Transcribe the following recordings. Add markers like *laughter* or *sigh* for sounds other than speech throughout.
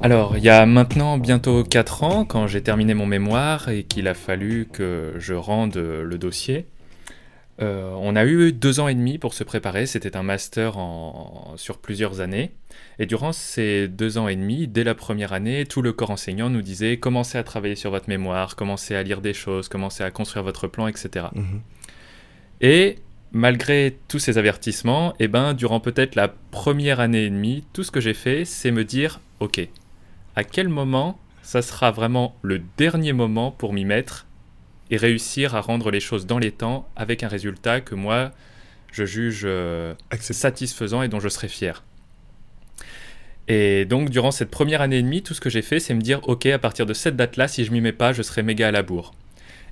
Alors, il y a maintenant bientôt 4 ans, quand j'ai terminé mon mémoire et qu'il a fallu que je rende le dossier, euh, on a eu deux ans et demi pour se préparer. C'était un master en- sur plusieurs années. Et durant ces deux ans et demi, dès la première année, tout le corps enseignant nous disait commencez à travailler sur votre mémoire, commencez à lire des choses, commencez à construire votre plan, etc. Mhm. Et malgré tous ces avertissements, eh ben, durant peut-être la première année et demie, tout ce que j'ai fait, c'est me dire ok, à quel moment ça sera vraiment le dernier moment pour m'y mettre et réussir à rendre les choses dans les temps avec un résultat que moi je juge euh, satisfaisant et dont je serai fier. Et donc, durant cette première année et demie, tout ce que j'ai fait, c'est me dire, ok, à partir de cette date-là, si je m'y mets pas, je serai méga à la bourre.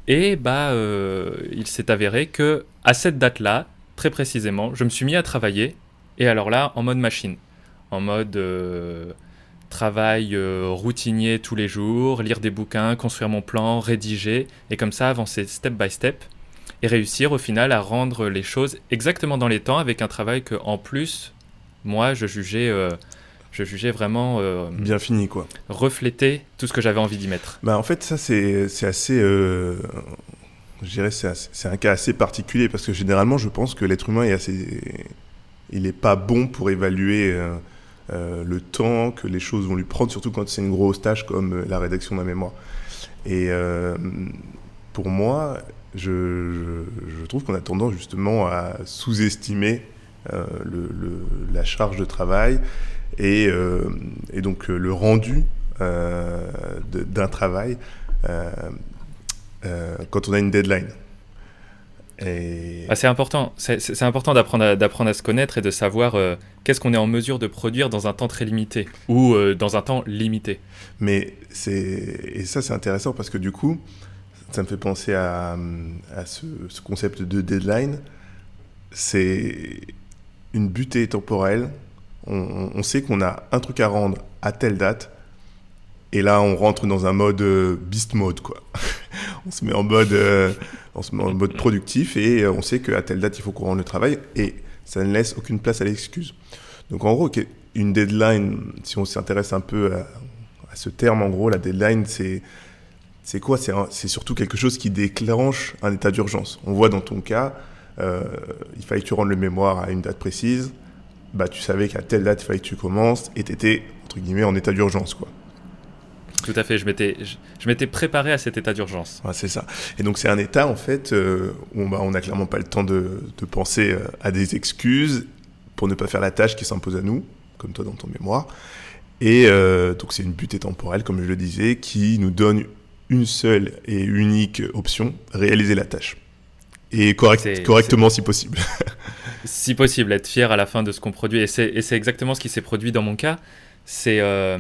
Et bah, euh, il s'est avéré que à cette date-là, très précisément, je me suis mis à travailler. Et alors là, en mode machine, en mode euh, travail euh, routinier tous les jours, lire des bouquins, construire mon plan, rédiger, et comme ça avancer step by step et réussir au final à rendre les choses exactement dans les temps avec un travail que en plus moi je jugeais euh, je jugeais vraiment euh, Bien fini quoi. refléter tout ce que j'avais envie d'y mettre. Bah en fait ça c'est assez euh, je dirais c'est un cas assez particulier parce que généralement je pense que l'être humain est assez il est pas bon pour évaluer euh, euh, le temps que les choses vont lui prendre surtout quand c'est une grosse tâche comme euh, la rédaction d'un mémoire. Et euh, pour moi je, je, je trouve qu'on a tendance justement à sous-estimer euh, le, le- la charge de travail et, euh, et donc le rendu d'un travail quand on a une deadline. Et Ah, c'est important, c'est important d'apprendre à, d'apprendre à se connaître et de savoir euh, qu'est-ce qu'on est en mesure de produire dans un temps très limité ou euh, dans un temps limité. Mais c'est et ça c'est intéressant parce que du coup ça me fait penser à, à ce, ce concept de deadline. C'est une butée temporelle. On, on- on sait qu'on a un truc à rendre à telle date. Et là, on rentre dans un mode euh, beast mode, quoi. *laughs* on se met en mode, euh, en mode productif et euh, on sait qu'à telle date, il faut qu'on rende le travail et ça ne laisse aucune place à l'excuse. Donc, en gros, une deadline, si on s'intéresse un peu à, ce terme, en gros, la deadline, c'est c'est quoi? C'est surtout quelque chose qui déclenche un état d'urgence. On voit dans ton cas, euh, il fallait que tu rendes le mémoire à une date précise. Bah, tu savais qu'à telle date, il fallait que tu commences et tu étais, entre guillemets, en état d'urgence. quoi. Tout à fait, je m'étais, je, je m'étais préparé à cet état d'urgence. Ouais, c'est ça. Et donc, c'est un état, en fait, euh, où bah, on n'a clairement pas le temps de, de penser euh, à des excuses pour ne pas faire la tâche qui s'impose à nous, comme toi dans ton mémoire. Et euh, donc, c'est une butée temporelle, comme je le disais, qui nous donne une seule et unique option, réaliser la tâche. Et correct- correctement si possible. *laughs* si possible, être fier à la fin de ce qu'on produit. Et c'est, et c'est exactement ce qui s'est produit dans mon cas. C'est, euh,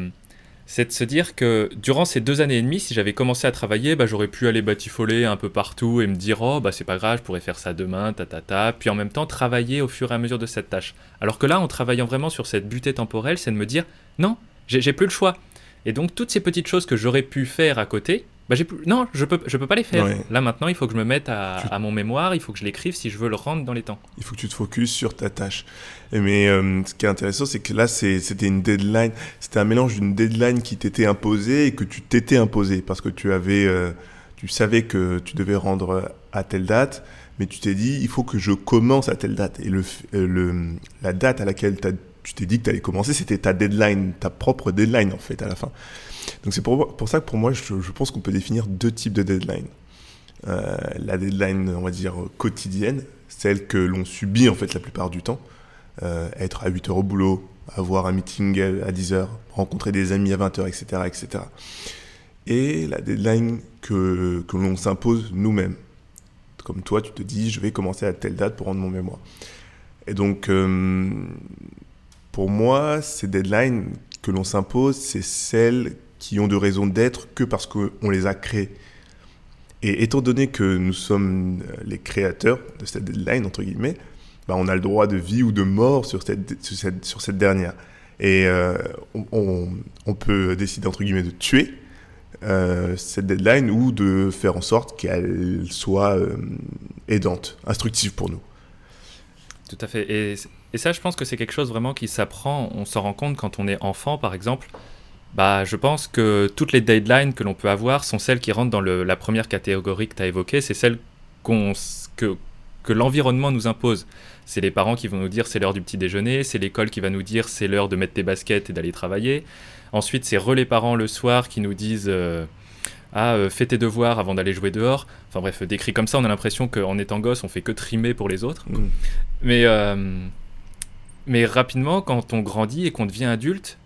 c'est de se dire que durant ces deux années et demie, si j'avais commencé à travailler, bah, j'aurais pu aller batifoler un peu partout et me dire oh bah c'est pas grave, je pourrais faire ça demain, ta ta ta. Puis en même temps travailler au fur et à mesure de cette tâche. Alors que là, en travaillant vraiment sur cette butée temporelle, c'est de me dire non, j'ai, j'ai plus le choix. Et donc toutes ces petites choses que j'aurais pu faire à côté, bah j'ai plus... non, je peux, je peux pas les faire. Ouais. Là maintenant, il faut que je me mette à, Tu- à mon mémoire, il faut que je l'écrive si je veux le rendre dans les temps. Il faut que tu te focuses sur ta tâche. Et Mais euh, ce qui est intéressant, c'est que là, c'était une deadline. C'était un mélange d'une deadline qui t'était imposée et que tu t'étais imposé parce que tu avais, euh, tu savais que tu devais rendre à telle date, mais tu t'es dit, il faut que je commence à telle date. Et le, euh, le, la date à laquelle tu t'es dit que tu allais commencer, c'était ta deadline, ta propre deadline en fait à la fin. Donc c'est pour, pour, ça que pour moi, je, je pense qu'on peut définir deux types de deadline. Euh, la deadline, on va dire, quotidienne, celle que l'on subit en fait la plupart du temps. Euh, être à 8h au boulot, avoir un meeting à 10h, rencontrer des amis à 20h, etc. etc. Et la deadline que, que l'on s'impose nous-mêmes. Comme toi, tu te dis, je vais commencer à telle date pour rendre mon mémoire. Et donc, euh, pour moi, ces deadlines que l'on s'impose, c'est celles qui ont de raison d'être que parce qu'on les a créées. Et étant donné que nous sommes les créateurs de cette deadline, entre guillemets, bah on a le droit de vie ou de mort sur cette, sur cette, sur cette dernière. Et euh, on, on, peut décider, entre guillemets, de tuer euh, cette deadline ou de faire en sorte qu'elle soit euh, aidante, instructive pour nous. Tout à fait. Et, et ça, je pense que c'est quelque chose vraiment qui s'apprend. On s'en rend compte quand on est enfant, par exemple. Bah, je pense que toutes les deadlines que l'on peut avoir sont celles qui rentrent dans le, la première catégorie que tu as évoquée. C'est celles qu'on, que, que l'environnement nous impose. C'est les parents qui vont nous dire c'est l'heure du petit déjeuner, c'est l'école qui va nous dire c'est l'heure de mettre tes baskets et d'aller travailler. Ensuite, c'est relais parents le soir qui nous disent euh, ah euh, fais tes devoirs avant d'aller jouer dehors. Enfin bref, décrit comme ça, on a l'impression qu'en étant gosse, on fait que trimer pour les autres. Mm. Mais euh, mais rapidement, quand on grandit et qu'on devient adulte,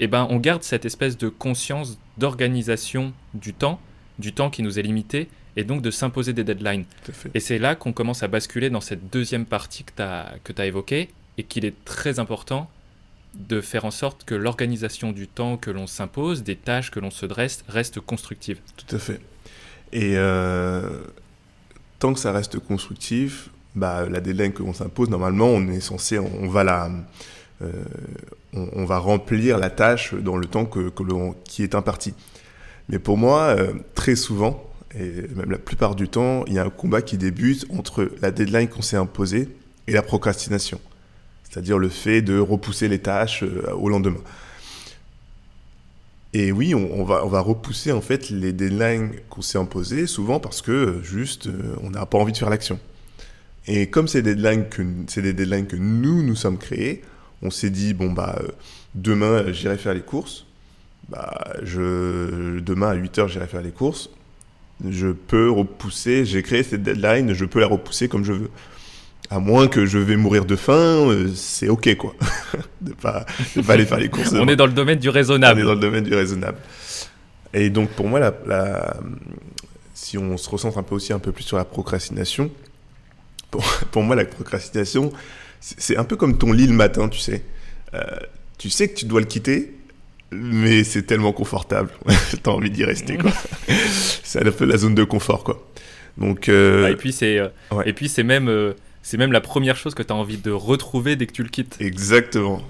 eh ben on garde cette espèce de conscience d'organisation du temps, du temps qui nous est limité, et donc de s'imposer des deadlines. Et c'est là qu'on commence à basculer dans cette deuxième partie que tu as, évoquée et qu'il est très important de faire en sorte que l'organisation du temps que l'on s'impose, des tâches que l'on se dresse, reste constructive. Tout à fait. Et euh, tant que ça reste constructif, bah, la deadline que l'on s'impose, normalement, on est censé, on, va la, on, on, va remplir la tâche dans le temps que, qui est imparti. Mais pour moi, euh, très souvent, et même la plupart du temps, il y a un combat qui débute entre la deadline qu'on s'est imposée et la procrastination. C'est-à-dire le fait de repousser les tâches euh, au lendemain. Et oui, on, va, on va repousser en fait les deadlines qu'on s'est imposées, souvent parce que euh, juste, euh, on n'a pas envie de faire l'action. Et comme c'est des deadlines que nous, nous sommes créés, on s'est dit, bon, bah, demain, j'irai faire les courses. Bah, je, demain à 8h, j'irai faire les courses je peux repousser, j'ai créé cette deadline, je peux la repousser comme je veux. À moins que je vais mourir de faim, euh, c'est ok quoi. *laughs* de pas, de pas aller faire les courses. *laughs* On est dans le domaine du raisonnable. On est dans le domaine du raisonnable. Et donc pour moi, la, la, si on se recentre un peu aussi un peu plus sur la procrastination, pour, *laughs* pour moi la procrastination, c'est un peu comme ton lit le matin, tu sais. Euh, tu sais que tu dois le quitter, mais c'est tellement confortable. *laughs* T'as envie d'y rester, quoi. *laughs* c'est un peu la zone de confort, quoi. Donc, euh... ah, et puis c'est euh, ouais. même euh, c'est même la première chose que tu as envie de retrouver dès que tu le quittes. Exactement.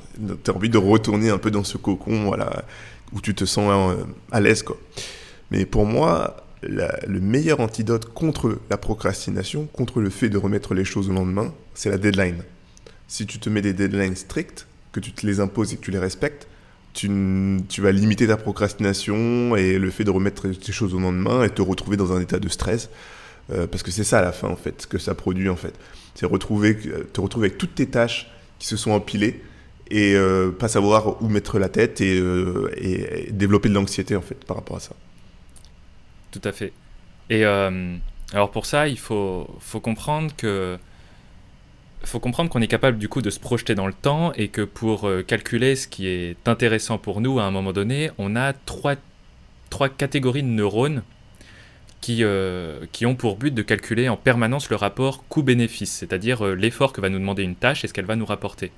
Tu as envie de retourner un peu dans ce cocon, voilà, où tu te sens euh, à l'aise. Mais pour moi, la, le meilleur antidote contre la procrastination, contre le fait de remettre les choses au lendemain, c'est la deadline. Si tu te mets des deadlines strictes, que tu te les imposes et que tu les respectes, tu, vas limiter ta procrastination et le fait de remettre tes choses au lendemain et te retrouver dans un état de stress. Euh, parce que c'est ça à la fin, en fait, ce que ça produit, en fait. C'est retrouver, te retrouver avec toutes tes tâches qui se sont empilées et euh, pas savoir où mettre la tête et, euh, développer de l'anxiété, en fait, par rapport à ça. Tout à fait. Et euh, alors pour ça, il faut comprendre que faut comprendre qu'on est capable du coup de se projeter dans le temps et que pour euh, calculer ce qui est intéressant pour nous à un moment donné, on a trois, trois catégories de neurones qui, euh, qui ont pour but de calculer en permanence le rapport coût-bénéfice, c'est-à-dire euh, l'effort que va nous demander une tâche et ce qu'elle va nous rapporter.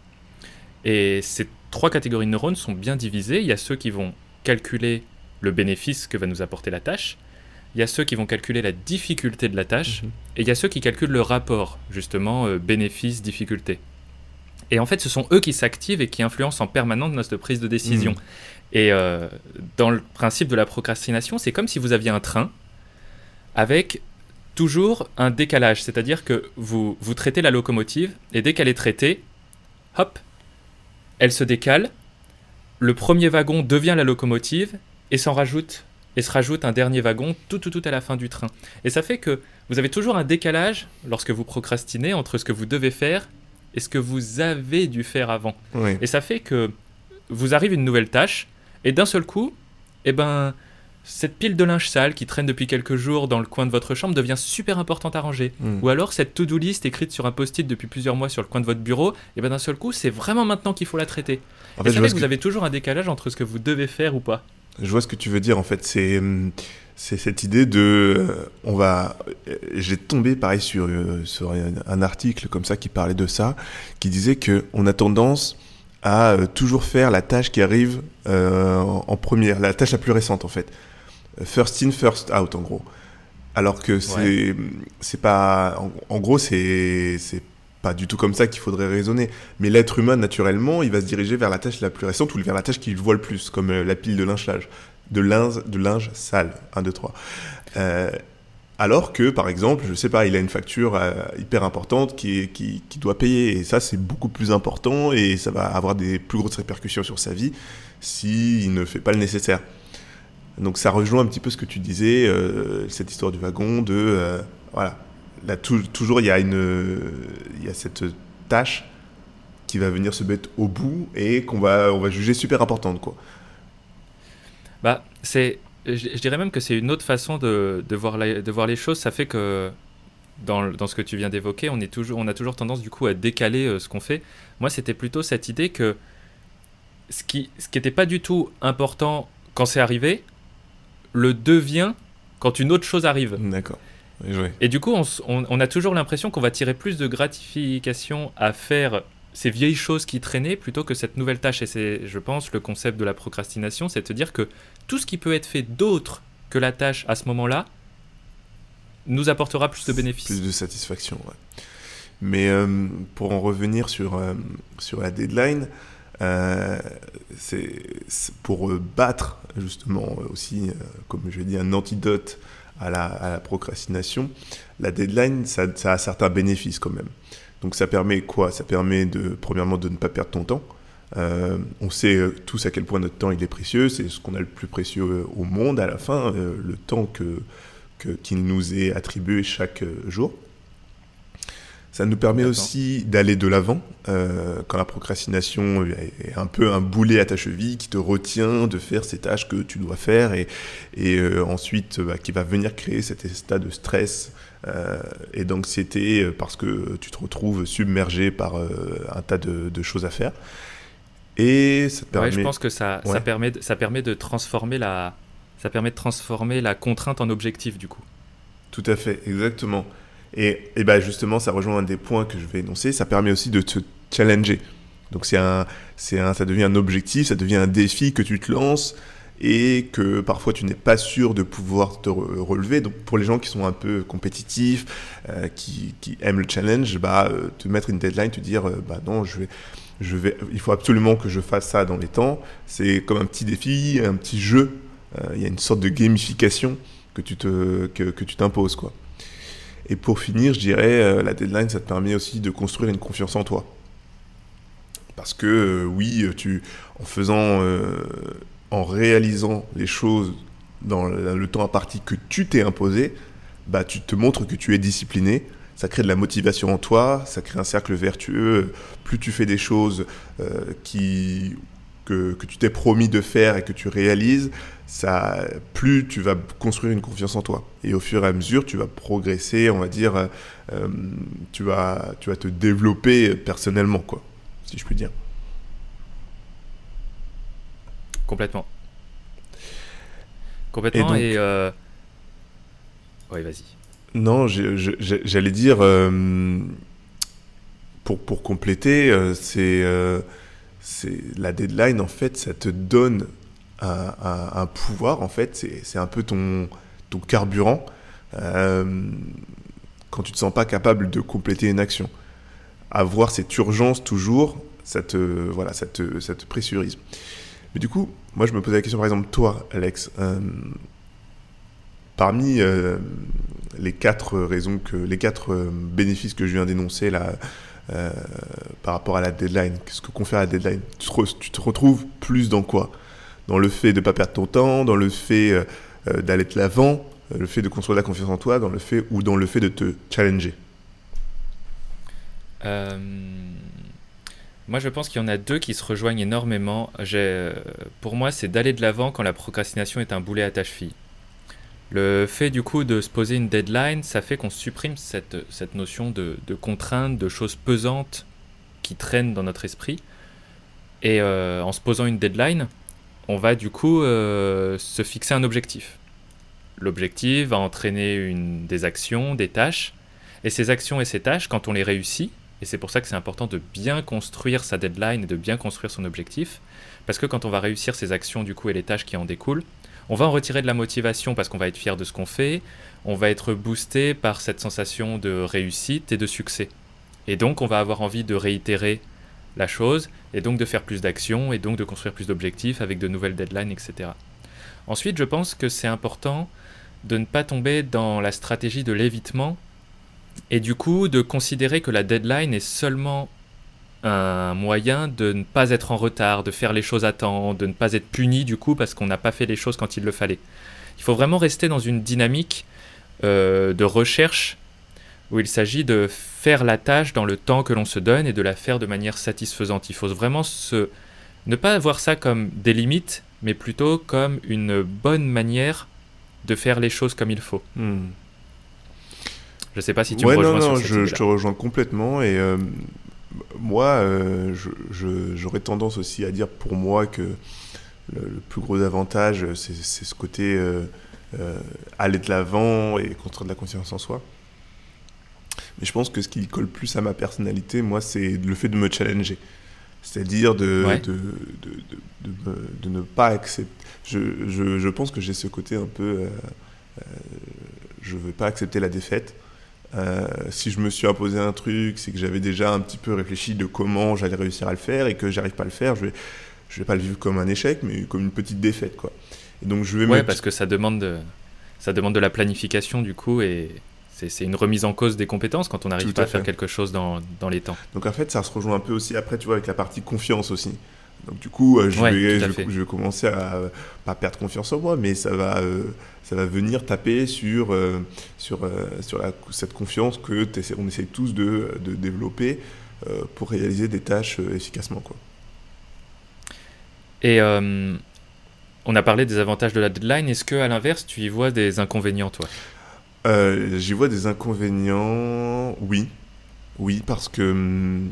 Et ces trois catégories de neurones sont bien divisées. Il y a ceux qui vont calculer le bénéfice que va nous apporter la tâche, il y a ceux qui vont calculer la difficulté de la tâche, mmh. et il y a ceux qui calculent le rapport, justement, euh, bénéfice-difficulté. Et en fait, ce sont eux qui s'activent et qui influencent en permanence notre prise de décision. Mmh. Et euh, dans le principe de la procrastination, c'est comme si vous aviez un train avec toujours un décalage, c'est-à-dire que vous, vous traitez la locomotive, et dès qu'elle est traitée, hop, elle se décale, le premier wagon devient la locomotive, et s'en rajoute et se rajoute un dernier wagon tout, tout, tout à la fin du train. Et ça fait que vous avez toujours un décalage lorsque vous procrastinez entre ce que vous devez faire et ce que vous avez dû faire avant. Oui. Et ça fait que vous arrive une nouvelle tâche, et d'un seul coup, eh ben, cette pile de linge sale qui traîne depuis quelques jours dans le coin de votre chambre devient super importante à ranger. Mm. Ou alors cette to-do list écrite sur un post-it depuis plusieurs mois sur le coin de votre bureau, et ben d'un seul coup, c'est vraiment maintenant qu'il faut la traiter. En et ça fait que vous que, avez toujours un décalage entre ce que vous devez faire ou pas. Je vois ce que tu veux dire. En fait, c'est c'est cette idée de euh, on va. euh, J'ai tombé pareil sur euh, sur un, article comme ça qui parlait de ça, qui disait que on a tendance à euh, toujours faire la tâche qui arrive euh, en, première, la tâche la plus récente en fait. First in, first out en gros. Alors que c'est c'est pas en, en gros c'est c'est pas du tout comme ça qu'il faudrait raisonner. Mais l'être humain naturellement, il va se diriger vers la tâche la plus récente ou vers la tâche qu'il voit le plus, comme euh, la pile de sale, de linge sale. 1 2 3. Euh, alors que, par exemple, je sais pas, il a une facture euh, hyper importante qui, qui, qui doit payer. Et ça, c'est beaucoup plus important et ça va avoir des plus grosses répercussions sur sa vie s'il ne fait pas le nécessaire. Donc ça rejoint un petit peu ce que tu disais, euh, cette histoire du wagon, de... voilà. Là, tou- toujours, il y, a une, il y a cette tâche qui va venir se mettre au bout et qu'on va, on va juger super importante. Quoi. Bah, c'est, je, je dirais même que c'est une autre façon de, de, voir la- de voir les choses. Ça fait que dans, ce que tu viens d'évoquer, on, est toujours, on a toujours tendance du coup à décaler euh, ce qu'on fait. Moi, c'était plutôt cette idée que ce qui ce qui n'était pas du tout important quand c'est arrivé, le devient quand une autre chose arrive. D'accord. Joué. Et du coup, on, s- on- on a toujours l'impression qu'on va tirer plus de gratification à faire ces vieilles choses qui traînaient plutôt que cette nouvelle tâche. Et c'est, je pense, le concept de la procrastination, c'est de te dire que tout ce qui peut être fait d'autre que la tâche à ce moment-là nous apportera plus de bénéfices. Plus de satisfaction, ouais. Mais euh, pour en revenir sur, euh, sur la deadline, euh, c'est pour battre justement aussi, comme je l'ai dit, un antidote à la, procrastination, la deadline, ça, a certains bénéfices quand même. Donc ça permet quoi? Ça permet de, premièrement, de ne pas perdre ton temps. Euh, on sait euh, tous à quel point notre temps il est précieux, c'est ce qu'on a le plus précieux euh, au monde à la fin, le temps que, qu'il nous est attribué chaque jour. Ça nous permet aussi d'aller de l'avant euh, quand la procrastination est un peu un boulet à ta cheville qui te retient de faire ces tâches que tu dois faire et, et euh, ensuite bah, qui va venir créer cet état de stress euh, et d'anxiété parce que tu te retrouves submergé par un tas de, de choses à faire. Et ça te permet... Ouais, je pense que ça, Ouais. ça, permet, de- ça permet de transformer la, ça permet de transformer la contrainte en objectif du coup. Tout à fait, exactement. Et, et ben justement, ça rejoint un des points que je vais énoncer. Ça permet aussi de te challenger. Donc c'est un, c'est un, ça devient un objectif, ça devient un défi que tu te lances et que parfois tu n'es pas sûr de pouvoir te re- relever. Donc pour les gens qui sont un peu compétitifs, euh, qui, aiment le challenge, bah euh, te mettre une deadline, te dire euh, bah non, je vais, je vais, il faut absolument que je fasse ça dans les temps. C'est comme un petit défi, un petit jeu. Euh, Il y a une sorte de gamification que tu te, que tu t'imposes quoi. Et pour finir, je dirais, euh, la deadline, ça te permet aussi de construire une confiance en toi. Parce que euh, oui, tu, en faisant, euh, en réalisant les choses dans le, temps imparti que tu t'es imposé, bah, tu te montres que tu es discipliné. Ça crée de la motivation en toi, ça crée un cercle vertueux. Plus tu fais des choses euh, qui, que, que tu t'es promis de faire et que tu réalises, ça, plus tu vas construire une confiance en toi. Et au fur et à mesure, tu vas progresser, on va dire, euh, euh, tu, vas, tu vas te développer personnellement, quoi, si je puis dire. Complètement. Complètement donc- et. euh, Ouais, vas-y. Non, j'allais dire, euh, pour, pour compléter, c'est la deadline, en fait, ça te donne un, pouvoir, en fait, c'est un peu ton, ton carburant euh, quand tu te sens pas capable de compléter une action. Avoir cette urgence toujours, ça te, voilà, ça te, ça pressurise. Mais du coup, moi, je me posais la question, par exemple, toi, Alex, euh, parmi euh, les quatre raisons que les quatre bénéfices que je viens d'énoncer là euh, par rapport à la deadline, qu'est-ce que confère la deadline? Tu te, retrouves plus dans quoi? Dans le fait de ne pas perdre ton temps, dans le fait euh, euh, d'aller de l'avant, le fait de construire la confiance en toi, dans le fait ou dans le fait de te challenger? Moi, je pense qu'il y en a deux qui se rejoignent énormément. Pour moi, c'est d'aller de l'avant quand la procrastination est un boulet à ta cheville. Le fait du coup de se poser une deadline, ça fait qu'on supprime cette, notion de, de, contrainte, de choses pesantes qui traînent dans notre esprit. Et euh, en se posant une deadline, on va du coup euh, se fixer un objectif. L'objectif va entraîner une, des actions, des tâches. Et ces actions et ces tâches, quand on les réussit, et c'est pour ça que c'est important de bien construire sa deadline et de bien construire son objectif, parce que quand on va réussir ces actions du coup et les tâches qui en découlent, on va en retirer de la motivation parce qu'on va être fier de ce qu'on fait, on va être boosté par cette sensation de réussite et de succès. Et donc on va avoir envie de réitérer la chose, et donc de faire plus d'actions, et donc de construire plus d'objectifs avec de nouvelles deadlines, etc. Ensuite, je pense que c'est important de ne pas tomber dans la stratégie de l'évitement, et du coup de considérer que la deadline est seulement un moyen de ne pas être en retard, de faire les choses à temps, de ne pas être puni du coup parce qu'on n'a pas fait les choses quand il le fallait. Il faut vraiment rester dans une dynamique euh, de recherche où il s'agit de faire la tâche dans le temps que l'on se donne et de la faire de manière satisfaisante. Il faut vraiment se... ne pas voir ça comme des limites, mais plutôt comme une bonne manière de faire les choses comme il faut. Hmm. Je ne sais pas si tu me rejoins non, non, je, je, te rejoins complètement et euh, moi, euh, j'aurais tendance aussi à dire pour moi que le, plus gros avantage, c'est ce côté euh, euh, aller de l'avant et construire de la conscience en soi. Mais je pense que ce qui colle plus à ma personnalité, moi, c'est le fait de me challenger. C'est-à-dire de, de, de, de, ne pas accepter. Je, je, je pense que j'ai ce côté un peu. je ne veux pas accepter la défaite. Euh, si je me suis imposé un truc, c'est que j'avais déjà un petit peu réfléchi de comment j'allais réussir à le faire et que j'arrive pas à le faire, je vais, je vais pas le vivre comme un échec, mais comme une petite défaite, quoi. Et donc je vais. Ouais, parce que ça demande, de, ça demande de la planification du coup et c'est une remise en cause des compétences quand on n'arrive pas à, faire quelque chose dans, dans, les temps. Donc en fait, ça se rejoint un peu aussi après, tu vois, avec la partie confiance aussi. Donc du coup, euh, je, vais, je, vais, commencer à pas perdre confiance en moi, mais ça va, euh, ça va venir taper sur, euh, sur, sur la, cette confiance que on essaie tous de, de développer pour réaliser des tâches efficacement. Quoi. Et on a parlé des avantages de la deadline. Est-ce que à l'inverse, tu y vois des inconvénients, toi? J'y vois des inconvénients, oui. Oui, parce que hum,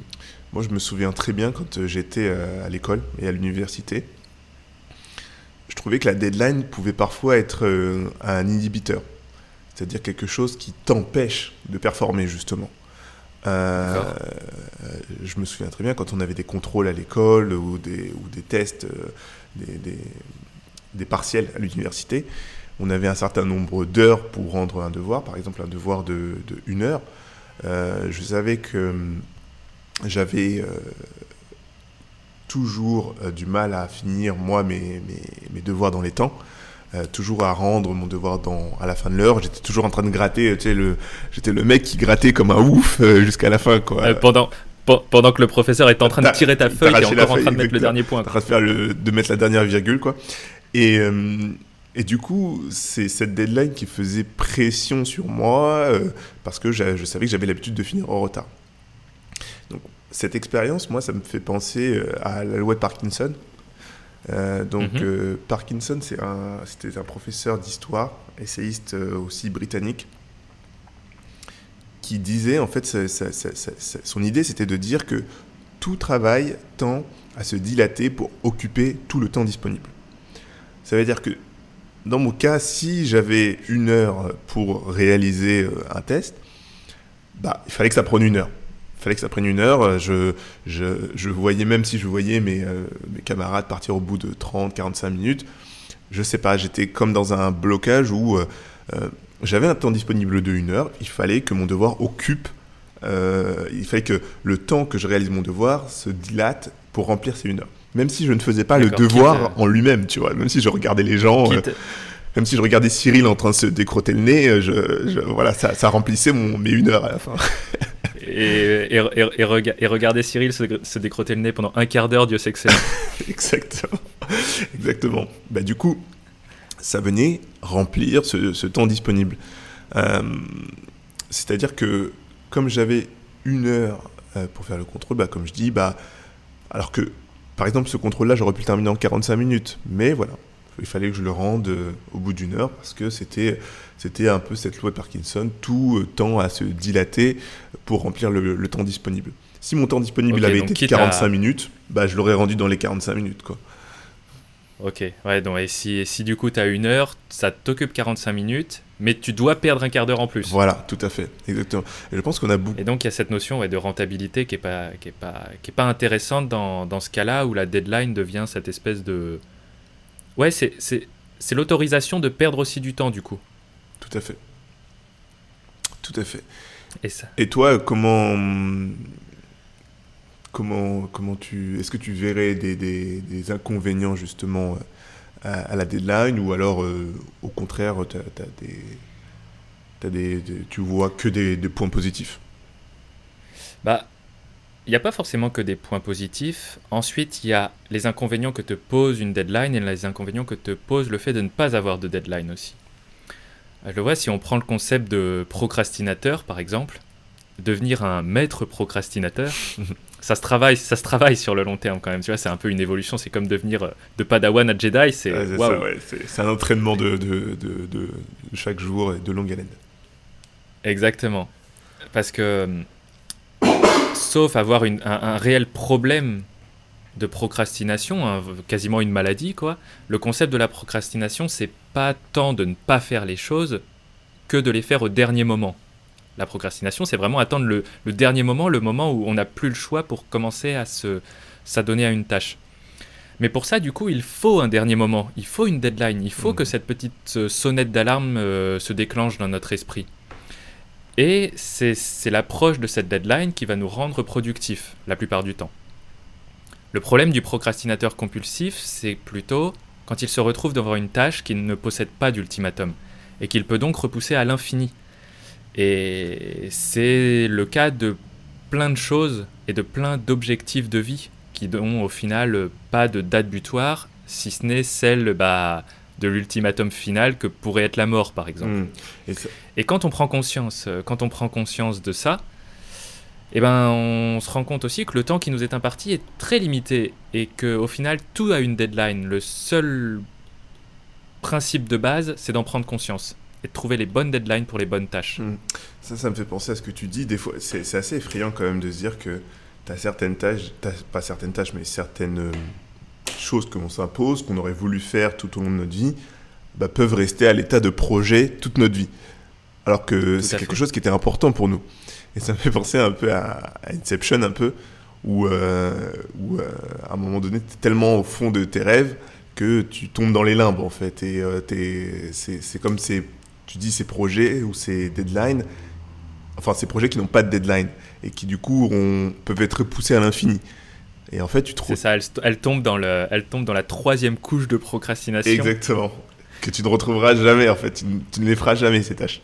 moi, je me souviens très bien quand euh, j'étais euh, à l'école et à l'université. Je trouvais que la deadline pouvait parfois être euh, un inhibiteur, c'est-à-dire quelque chose qui t'empêche de performer justement. je me souviens très bien quand on avait des contrôles à l'école ou des, ou des tests, des, des, des, partiels à l'université. On avait un certain nombre d'heures pour rendre un devoir, par exemple un devoir de, de une heure. je savais que hum, j'avais euh, toujours euh, du mal à finir, moi, mes, mes, devoirs dans les temps. Euh, toujours à rendre mon devoir dans, à la fin de l'heure. J'étais toujours en train de gratter. Tu sais, le, j'étais le mec qui grattait comme un ouf jusqu'à la fin. Quoi. pendant, pendant que le professeur est en train de tirer ta feuille et encore en train de mettre le dernier point. En train de, faire le, de mettre la dernière virgule. Quoi. Et, et du coup, c'est cette deadline qui faisait pression sur moi parce que je savais que j'avais l'habitude de finir en retard. Cette expérience, moi, ça me fait penser euh, à la loi de Parkinson. Euh, donc, mhm. euh, Parkinson, c'était un, un, professeur d'histoire, essayiste aussi britannique, qui disait, en fait, son idée, c'était de dire que tout travail tend à se dilater pour occuper tout le temps disponible. Ça veut dire que, dans mon cas, si j'avais une heure pour réaliser un test, bah, il fallait que ça prenne une heure fallait que ça prenne une heure. Je, je, je voyais, même si je voyais mes, euh, mes, camarades partir au bout de 30, 45 minutes, je sais pas, j'étais comme dans un blocage où euh, euh, j'avais un temps disponible de une heure. Il fallait que mon devoir occupe, il fallait que le temps que je réalise mon devoir se dilate pour remplir ces une heure. Même si je ne faisais pas le devoir en lui-même, tu vois, même si je regardais les gens même si je regardais Cyril en train de se décrotter le nez, je, voilà, ça, ça remplissait mon, mes une heure à la fin. *laughs* et, regarder Cyril se, décroter le nez pendant un quart d'heure, Dieu sait que c'est. *laughs* Exactement. Exactement. Bah, du coup, ça venait remplir ce, temps disponible. Euh, c'est-à-dire que comme j'avais une heure euh, pour faire le contrôle, bah, comme je dis, bah, Alors que, par exemple, ce contrôle-là, j'aurais pu le terminer en 45 minutes. Mais voilà, il fallait que je le rende euh, au bout d'une heure parce que c'était c'était un peu cette loi de Parkinson, tout euh, tend à se dilater pour remplir le, temps disponible. Si mon temps disponible avait été de 45 minutes, bah, je l'aurais rendu dans les 45 minutes. Quoi. Ok, ouais, donc et si, si du coup tu as une heure, ça t'occupe 45 minutes, mais tu dois perdre un quart d'heure en plus. Voilà, tout à fait, exactement. Et je pense qu'on a beaucoup. Et donc il y a cette notion de rentabilité qui n'est pas, qui est pas, qui est pas intéressante dans, dans ce cas-là où la deadline devient cette espèce de. Ouais, c'est l'autorisation de perdre aussi du temps du coup. Tout à fait. Tout à fait. Et, ça. Et toi, comment, comment, comment tu, est-ce que tu verrais des, des, des inconvénients justement à, la deadline ou alors euh, au contraire, as, des, tu vois que des, des points positifs? Bah, il n'y a pas forcément que des points positifs. Ensuite, il y a les inconvénients que te pose une deadline et les inconvénients que te pose le fait de ne pas avoir de deadline aussi. Je le vois, si on prend le concept de procrastinateur, par exemple, devenir un maître procrastinateur, *laughs* ça se travaille, ça se travaille sur le long terme quand même. Tu vois, c'est un peu une évolution. C'est comme devenir euh, de Padawan à Jedi. C'est un entraînement de, de, de, chaque jour et de longue haleine. Exactement, parce que *coughs* sauf avoir une, un, réel problème de procrastination, quasiment une maladie, quoi. Le concept de la procrastination, c'est pas tant de ne pas faire les choses que de les faire au dernier moment. La procrastination, c'est vraiment attendre le, dernier moment, le moment où on n'a plus le choix pour commencer à se s'adonner à une tâche. Mais pour ça, du coup, il faut un dernier moment, il faut une deadline, il faut mmh. que cette petite euh, sonnette d'alarme euh, se déclenche dans notre esprit. Et c'est l'approche de cette deadline qui va nous rendre productifs la plupart du temps. Le problème du procrastinateur compulsif, c'est plutôt quand il se retrouve devant une tâche qui ne possède pas d'ultimatum et qu'il peut donc repousser à l'infini. Et c'est le cas de plein de choses et de plein d'objectifs de vie qui n'ont au final pas de date butoir, si ce n'est celle bah, de l'ultimatum final que pourrait être la mort, par exemple. Mmh. Et, quand on prend conscience, euh, quand on prend conscience de ça, eh ben, on se rend compte aussi que le temps qui nous est imparti est très limité et que au final tout a une deadline. Le seul principe de base, c'est d'en prendre conscience et de trouver les bonnes deadlines pour les bonnes tâches. Mmh. Ça, ça me fait penser à ce que tu dis. Des fois, c'est assez effrayant quand même de se dire que tu as certaines tâches, pas certaines tâches, mais certaines euh, choses que l'on s'impose, qu'on aurait voulu faire tout au long de notre vie, bah, peuvent rester à l'état de projet toute notre vie. Alors que c'est quelque chose qui était important pour nous. Et ça me fait penser un peu à, Inception, un peu, où, euh, où euh, à un moment donné, tu es tellement au fond de tes rêves que tu tombes dans les limbes, en fait. Et euh, c'est comme ces, tu dis ces projets ou ces deadlines, enfin ces projets qui n'ont pas de deadline et qui du coup peuvent être poussés à l'infini. Et en fait, tu trouves. C'est ça, elle, tombe dans le, elle tombe dans la troisième couche de procrastination. Exactement. Que tu ne retrouveras jamais, en fait. Tu, ne les feras jamais, ces tâches.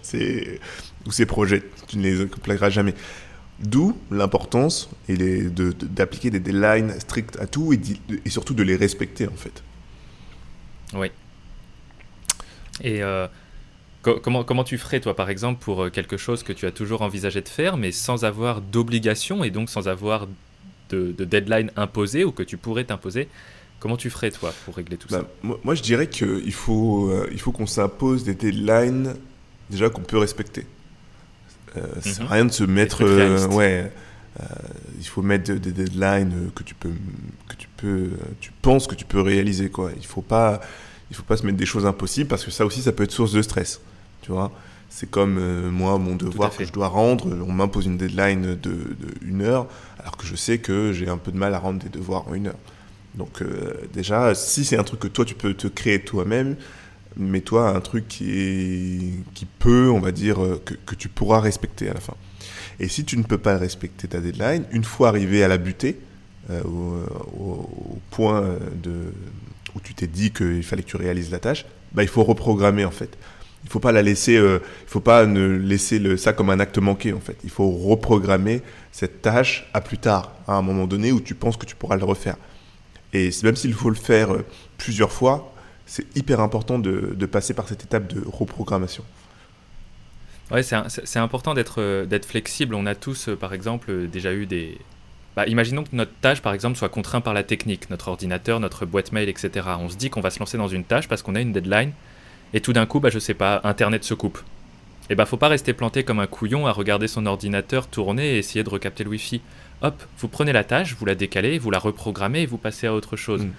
Ou ces projets. Tu ne les accompliras jamais. D'où l'importance d'appliquer de, des deadlines strictes à tout et, surtout de les respecter, en fait. Oui. Et. Euh, comment, comment tu ferais, toi, par exemple, pour euh, quelque chose que tu as toujours envisagé de faire, mais sans avoir d'obligation et donc sans avoir de, deadline imposé ou que tu pourrais t'imposer. Comment tu ferais, toi, pour régler tout ça bah, moi, je dirais qu'il faut, euh, il faut qu'on s'impose des deadlines déjà qu'on peut respecter. Euh, c'est mhm. rien de se mettre. Euh, ouais, il faut mettre des deadlines que tu peux, que tu peux, tu penses que tu peux réaliser quoi. Il faut pas, il faut pas se mettre des choses impossibles parce que ça aussi, ça peut être source de stress. Tu vois. C'est comme euh, moi, mon devoir que je dois rendre. On m'impose une deadline de, une heure, alors que je sais que j'ai un peu de mal à rendre des devoirs en une heure. Donc euh, déjà, si c'est un truc que toi tu peux te créer toi-même, mets-toi un truc qui, peut, on va dire, euh, que, tu pourras respecter à la fin. Et si tu ne peux pas respecter ta deadline, une fois arrivé à la butée, au, point de, où tu t'es dit qu'il fallait que tu réalises la tâche, bah, il faut reprogrammer en fait il faut pas la laisser, euh, il faut pas ne laisser le, ça comme un acte manqué en fait. Il faut reprogrammer cette tâche à plus tard, à un moment donné où tu penses que tu pourras le refaire. Et même s'il faut le faire euh, plusieurs fois, c'est hyper important de, passer par cette étape de reprogrammation. Ouais, c'est important d'être euh, d'être flexible. On a tous, par exemple, déjà eu des, bah, imaginons que notre tâche, par exemple, soit contrainte par la technique, notre ordinateur, notre boîte mail, etc. On se dit qu'on va se lancer dans une tâche parce qu'on a une deadline, et tout d'un coup, bah, je sais pas, Internet se coupe. Et eh bah faut pas rester planté comme un couillon à regarder son ordinateur tourner et essayer de recapter le Wi-Fi. Hop, vous prenez la tâche, vous la décalez, vous la reprogrammez et vous passez à autre chose. Mm.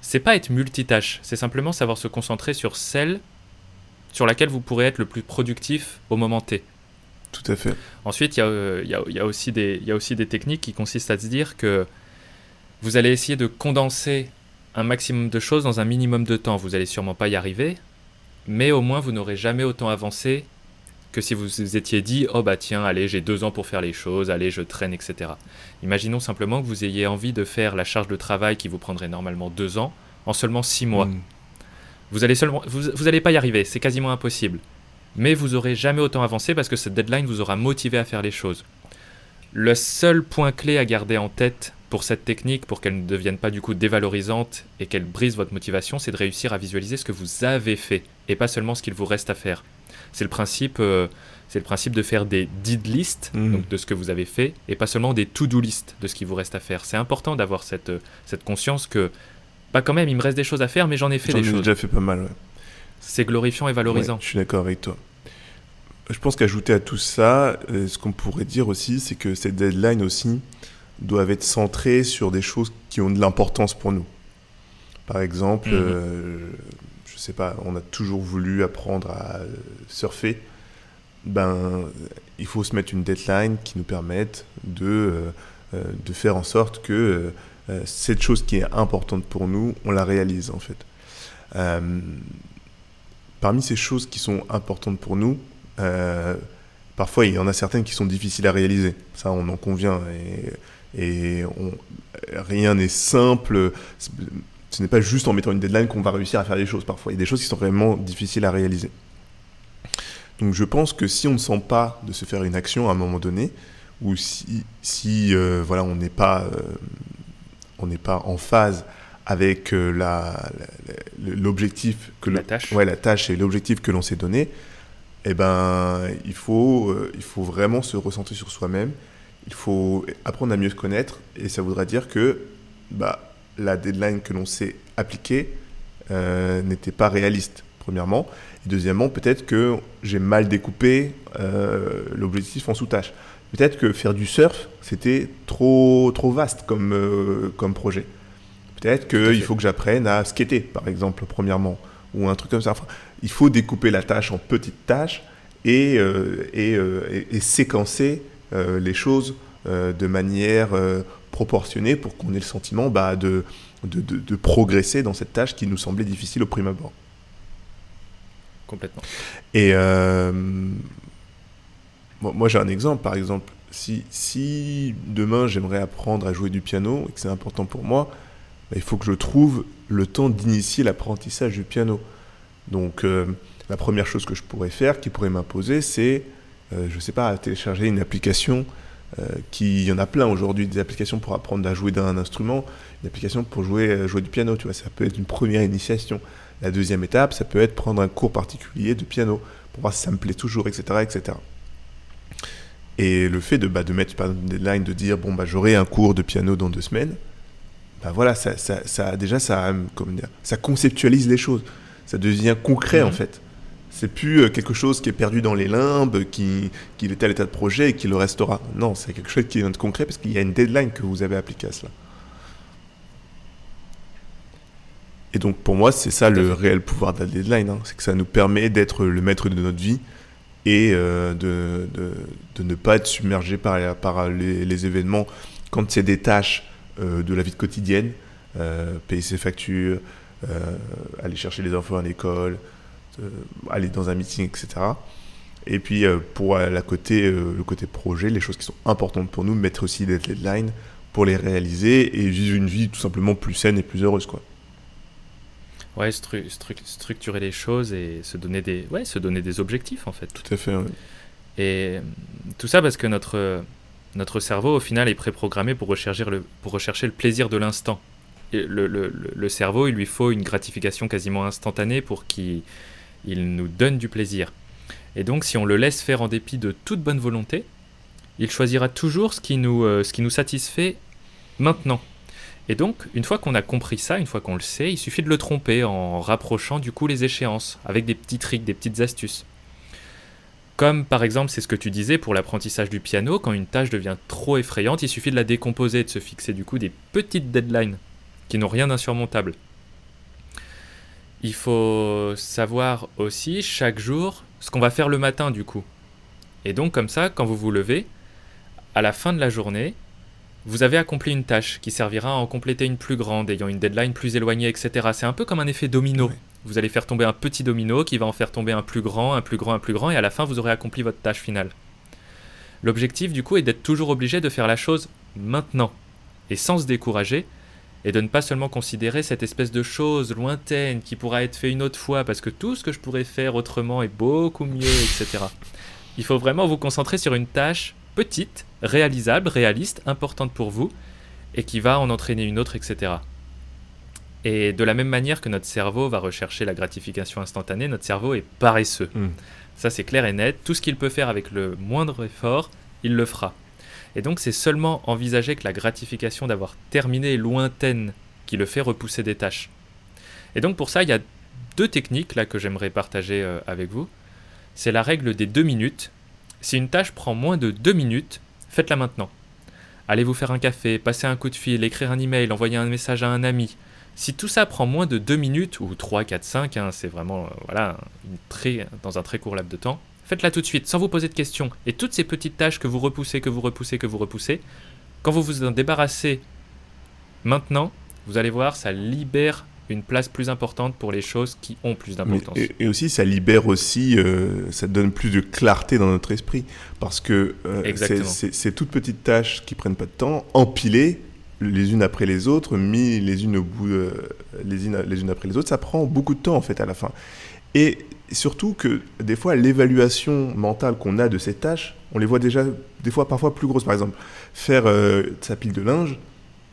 C'est pas être multitâche, c'est simplement savoir se concentrer sur celle sur laquelle vous pourrez être le plus productif au moment T. Tout à fait. Ensuite, il y, y, a aussi des, y a aussi des techniques qui consistent à se dire que vous allez essayer de condenser un maximum de choses dans un minimum de temps. Vous allez sûrement pas y arriver, mais au moins vous n'aurez jamais autant avancé que si vous vous étiez dit oh bah tiens allez j'ai deux ans pour faire les choses allez je traîne etc imaginons simplement que vous ayez envie de faire la charge de travail qui vous prendrait normalement deux ans en seulement six mois hmm. vous allez seulement vous, vous allez pas y arriver c'est quasiment impossible mais vous aurez jamais autant avancé parce que cette deadline vous aura motivé à faire les choses le seul point clé à garder en tête pour cette technique, pour qu'elle ne devienne pas du coup dévalorisante et qu'elle brise votre motivation, c'est de réussir à visualiser ce que vous avez fait et pas seulement ce qu'il vous reste à faire. C'est le principe, euh, c'est le principe de faire des did list mhm. donc de ce que vous avez fait et pas seulement des to-do list de ce qui vous reste à faire. C'est important d'avoir cette, euh, cette conscience que, pas bah, quand même, il me reste des choses à faire, mais j'en ai fait des choses. J'en ai déjà fait pas mal. C'est glorifiant et valorisant. je suis d'accord avec toi. Je pense qu'ajouter à tout ça, euh, ce qu'on pourrait dire aussi, c'est que ces deadlines aussi doivent être centrées sur des choses qui ont de l'importance pour nous. Par exemple, mhm je sais pas, on a toujours voulu apprendre à surfer, ben, il faut se mettre une deadline qui nous permette de, euh, euh, faire en sorte que euh, cette chose qui est importante pour nous, on la réalise en fait. parmi ces choses qui sont importantes pour nous, parfois il y en a certaines qui sont difficiles à réaliser. Ça, on en convient. Et rien n'est simple ce n'est pas juste en mettant une deadline qu'on va réussir à faire des choses parfois. Il y a des choses qui sont vraiment difficiles à réaliser. Donc je pense que si on ne sent pas de se faire une action à un moment donné, ou si, si euh, voilà, on n'est pas, euh, on pas en phase avec euh, la, l'objectif que la tâche, ouais, la tâche et l'objectif que l'on s'est donné, eh ben, il faut, il faut vraiment se recentrer sur soi-même. Il faut apprendre à mieux se connaître, et ça voudra dire que bah, la deadline que l'on s'est appliquée euh, n'était pas réaliste, premièrement. Et deuxièmement, peut-être que j'ai mal découpé euh, l'objectif en sous-tâches. Peut-être que faire du surf, c'était trop, trop vaste comme, euh, comme projet. Peut-être qu'il faut que j'apprenne à skater, par exemple, premièrement, ou un truc comme ça. il faut découper la tâche en petites tâches et, et, et, séquencer les choses de manière proportionné pour qu'on ait le sentiment bah, de, de, progresser dans cette tâche qui nous semblait difficile au prime abord. Complètement. Et euh, moi j'ai un exemple, par exemple, si, si demain j'aimerais apprendre à jouer du piano et que c'est important pour moi, bah, il faut que je trouve le temps d'initier l'apprentissage du piano. Donc euh, la première chose que je pourrais faire, qui pourrait m'imposer, c'est, euh, je ne sais pas, télécharger une application euh, qui, il y en a plein aujourd'hui, des applications pour apprendre à jouer d'un instrument, une application pour jouer, euh, jouer du piano, tu vois, ça peut être une première initiation. La deuxième étape, ça peut être prendre un cours particulier de piano, pour voir si ça me plaît toujours, etc. etc. Et le fait de, bah, de mettre par exemple, une deadline, de dire, bon, bah, j'aurai un cours de piano dans deux semaines, bah voilà, ça, ça, ça déjà, ça, comment dire, ça conceptualise les choses. Ça devient concret, en mhm. fait. C'est plus euh, quelque chose qui est perdu dans les limbes, qui, qui est à l'état de projet et qui le restera. Non, c'est quelque chose qui est de concret parce qu'il y a une deadline que vous avez appliquée à cela. Et donc pour moi, c'est ça le réel pouvoir de la deadline. Hein. C'est que ça nous permet d'être le maître de notre vie et euh, de, de, de, ne pas être submergé par, par les, événements quand c'est des tâches euh, de la vie quotidienne, payer ses factures, aller chercher les enfants à l'école, aller dans un meeting, etc. Et puis euh, pour la côté, euh, le côté projet, les choses qui sont importantes pour nous, mettre aussi des deadlines pour les réaliser et vivre une vie tout simplement plus saine et plus heureuse. Quoi. Ouais, structurer les choses et se donner des, ouais, se donner des objectifs en fait. Tout à fait. Et tout ça parce que notre, notre cerveau au final est préprogrammé pour rechercher le, pour rechercher le plaisir de l'instant. Le, le, le, cerveau, il lui faut une gratification quasiment instantanée pour qu'il il nous donne du plaisir. Et donc si on le laisse faire en dépit de toute bonne volonté, il choisira toujours ce qui nous, euh, ce qui nous satisfait maintenant. Et donc, une fois qu'on a compris ça, une fois qu'on le sait, il suffit de le tromper en rapprochant du coup les échéances, avec des petits tricks, des petites astuces. Comme par exemple, c'est ce que tu disais pour l'apprentissage du piano, quand une tâche devient trop effrayante, il suffit de la décomposer, de se fixer du coup des petites deadlines qui n'ont rien d'insurmontable. Il faut savoir aussi chaque jour ce qu'on va faire le matin du coup. Et donc comme ça, quand vous vous levez, à la fin de la journée, vous avez accompli une tâche qui servira à en compléter une plus grande, ayant une deadline plus éloignée, etc. C'est un peu comme un effet domino. Vous allez faire tomber un petit domino qui va en faire tomber un plus grand, un plus grand, un plus grand, et à la fin, vous aurez accompli votre tâche finale. L'objectif, du coup, est d'être toujours obligé de faire la chose maintenant, et sans se décourager, et de ne pas seulement considérer cette espèce de chose lointaine qui pourra être fait une autre fois, parce que tout ce que je pourrais faire autrement est beaucoup mieux, etc. Il faut vraiment vous concentrer sur une tâche petite, réalisable, réaliste, importante pour vous, et qui va en entraîner une autre, etc. Et de la même manière que notre cerveau va rechercher la gratification instantanée, notre cerveau est paresseux. Hmm. Ça c'est clair et net, tout ce qu'il peut faire avec le moindre effort, il le fera. Et donc c'est seulement envisager que la gratification d'avoir terminé est lointaine qui le fait repousser des tâches. Et donc pour ça, il y a deux techniques là que j'aimerais partager euh, avec vous. C'est la règle des deux minutes si une tâche prend moins de 2 minutes, faites-la maintenant. Allez vous faire un café, passer un coup de fil, écrire un email, envoyer un message à un ami. Si tout ça prend moins de 2 minutes, ou 3, 4, 5, c'est vraiment euh, voilà, dans un très court laps de temps, faites-la tout de suite, sans vous poser de questions. Et toutes ces petites tâches que vous repoussez, que vous repoussez, que vous repoussez, quand vous vous en débarrassez maintenant, vous allez voir, ça libère une place plus importante pour les choses qui ont plus d'importance. Et, aussi, ça libère aussi, euh, ça donne plus de clarté dans notre esprit. Parce que euh, ces toutes petites tâches qui prennent pas de temps, empilées les unes après les autres, mis les unes au bout, euh, les, unes, les unes après les autres, ça prend beaucoup de temps en fait à la fin. Et surtout que des fois, l'évaluation mentale qu'on a de ces tâches, on les voit déjà des fois parfois plus grosses. Par exemple, faire sa pile de linge,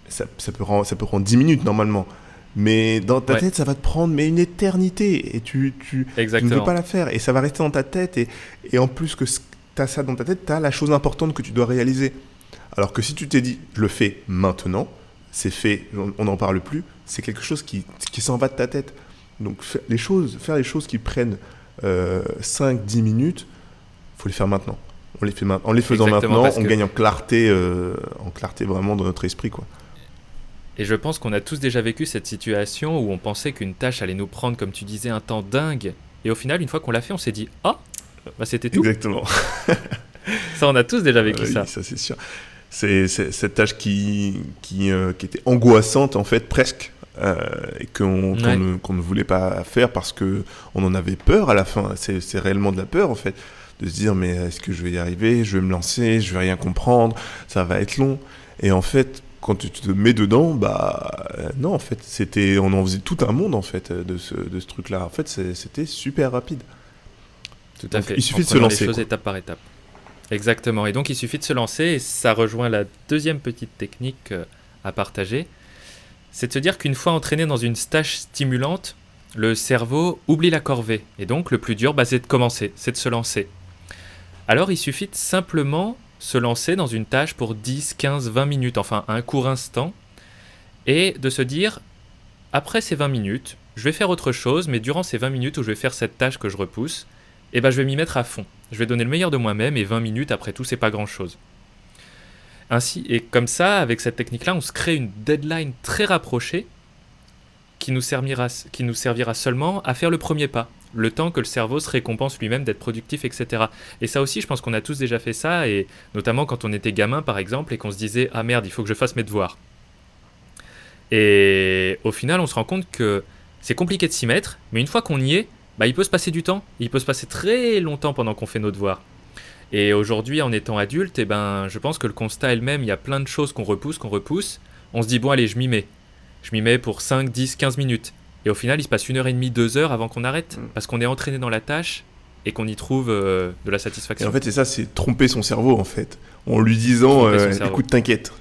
ça, ça, peut rendre, ça peut prendre 10 minutes normalement. Mais dans ta tête, ça va te prendre mais une éternité et tu, tu, tu, ne veux pas la faire et ça va rester dans ta tête et, et en plus que tu as ça dans ta tête, tu as la chose importante que tu dois réaliser. Alors que si tu t'es dit, je le fais maintenant, c'est fait, on n'en parle plus, c'est quelque chose qui, qui s'en va de ta tête. Donc faire les choses, faire les choses qui prennent 5-10 euh, minutes, faut les faire maintenant. On les fait en les faisant maintenant, on gagne en clarté, euh, en clarté vraiment dans notre esprit. quoi. Et je pense qu'on a tous déjà vécu cette situation où on pensait qu'une tâche allait nous prendre, comme tu disais, un temps dingue. Et au final, une fois qu'on l'a fait, on s'est dit Ah, bah c'était tout. Exactement. *laughs* ça, on a tous déjà vécu ça. Oui, ça, c'est sûr. C'est cette tâche qui, qui, euh, qui, était angoissante, en fait, presque. Euh, et qu'on ne, ne, voulait pas faire parce qu'on en avait peur à la fin. C'est réellement de la peur, en fait. De se dire, mais est-ce que je vais y arriver? Je vais me lancer, je vais rien comprendre, ça va être long. Et en fait, quand tu te mets dedans, bah euh, non, en fait, c'était, on en faisait tout un monde en fait de ce, de ce truc-là. En fait, c'était super rapide. Tout à fait. Il suffit de se lancer. Les choses étape par étape. Exactement. Et donc, il suffit de se lancer. Et ça rejoint la deuxième petite technique euh, à partager. C'est de se dire qu'une fois entraîné dans une stage stimulante, le cerveau oublie la corvée. Et donc, le plus dur, bah, c'est de commencer, c'est de se lancer. Alors, il suffit de simplement se lancer dans une tâche pour 10, 15, 20 minutes, enfin un court instant, et de se dire, après ces 20 minutes, je vais faire autre chose, mais durant ces 20 minutes où je vais faire cette tâche que je repousse, eh ben je vais m'y mettre à fond. Je vais donner le meilleur de moi-même, et 20 minutes, après tout, c'est pas grand-chose. Ainsi, et comme ça, avec cette technique-là, on se crée une deadline très rapprochée qui nous, servira, seulement à faire le premier pas, le temps que le cerveau se récompense lui-même d'être productif, etc. Et ça aussi, je pense qu'on a tous déjà fait ça, et notamment quand on était gamin, par exemple, et qu'on se disait Ah merde, il faut que je fasse mes devoirs. Et au final, on se rend compte que c'est compliqué de s'y mettre, mais une fois qu'on y est, bah, il peut se passer du temps. Il peut se passer très longtemps pendant qu'on fait nos devoirs. Et aujourd'hui, en étant adulte, eh ben, je pense que le constat est le même. Il y a plein de choses qu'on repousse, qu'on repousse. On se dit, bon, allez, je m'y mets. Je m'y mets pour 5, 10, 15 minutes. Et au final, il se passe une heure et demie, deux heures avant qu'on arrête, mm. parce qu'on est entraîné dans la tâche et qu'on y trouve euh, de la satisfaction. Et en fait, c'est ça, c'est tromper son cerveau, en fait. En lui disant, euh, écoute, t'inquiète,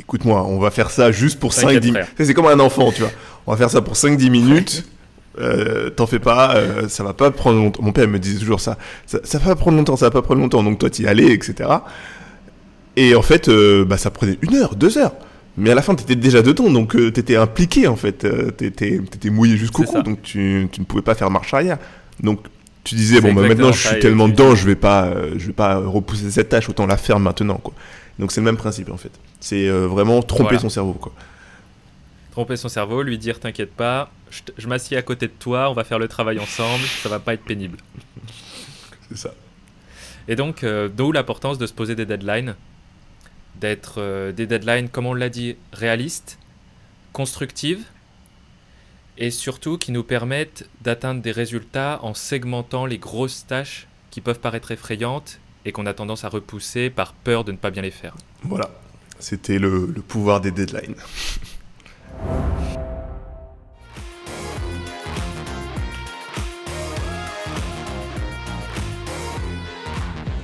écoute-moi, on va faire ça juste pour 5-10 minutes. C'est comme un enfant, tu vois. On va faire ça pour 5-10 minutes. *laughs* Euh, t'en fais pas, ça va pas prendre longtemps. Mon père me disait toujours ça. Ça, ça va pas prendre longtemps, ça va pas prendre longtemps. Donc toi, t'y allais, etc. Et en fait, bah, ça prenait une heure, deux heures. Mais à la fin, tu étais déjà dedans, donc tu étais impliqué en fait. tu étais, mouillé jusqu'au cou, donc tu, tu, ne pouvais pas faire marche arrière. Donc tu disais, bon, bah, maintenant je suis tellement dedans, je vais pas, je vais pas repousser cette tâche, autant la faire maintenant. Quoi. Donc c'est le même principe en fait. C'est vraiment tromper son cerveau. Quoi tromper son cerveau, lui dire t'inquiète pas, je, m'assieds à côté de toi, on va faire le travail ensemble, ça va pas être pénible. *laughs* C'est ça. Et donc, euh, d'où l'importance de se poser des deadlines, d'être euh, des deadlines, comme on l'a dit, réalistes, constructives, et surtout qui nous permettent d'atteindre des résultats en segmentant les grosses tâches qui peuvent paraître effrayantes et qu'on a tendance à repousser par peur de ne pas bien les faire. Voilà, c'était le pouvoir des deadlines. *laughs*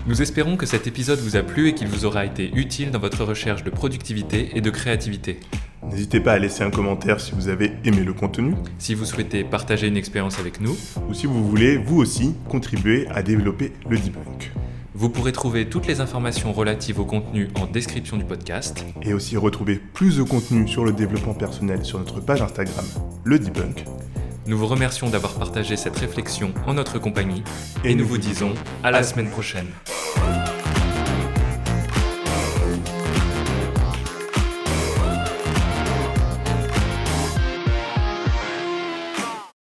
Nous espérons que cet épisode vous a plu et qu'il vous aura été utile dans votre recherche de productivité et de créativité. N'hésitez pas à laisser un commentaire si vous avez aimé le contenu. Si vous souhaitez partager une expérience avec nous. Ou si vous voulez, vous aussi, contribuer à développer le debunk. Vous pourrez trouver toutes les informations relatives au contenu en description du podcast. Et aussi retrouver plus de contenu sur le développement personnel sur notre page Instagram, le Debunk. Nous vous remercions d'avoir partagé cette réflexion en notre compagnie et, nous vous disons à la semaine prochaine.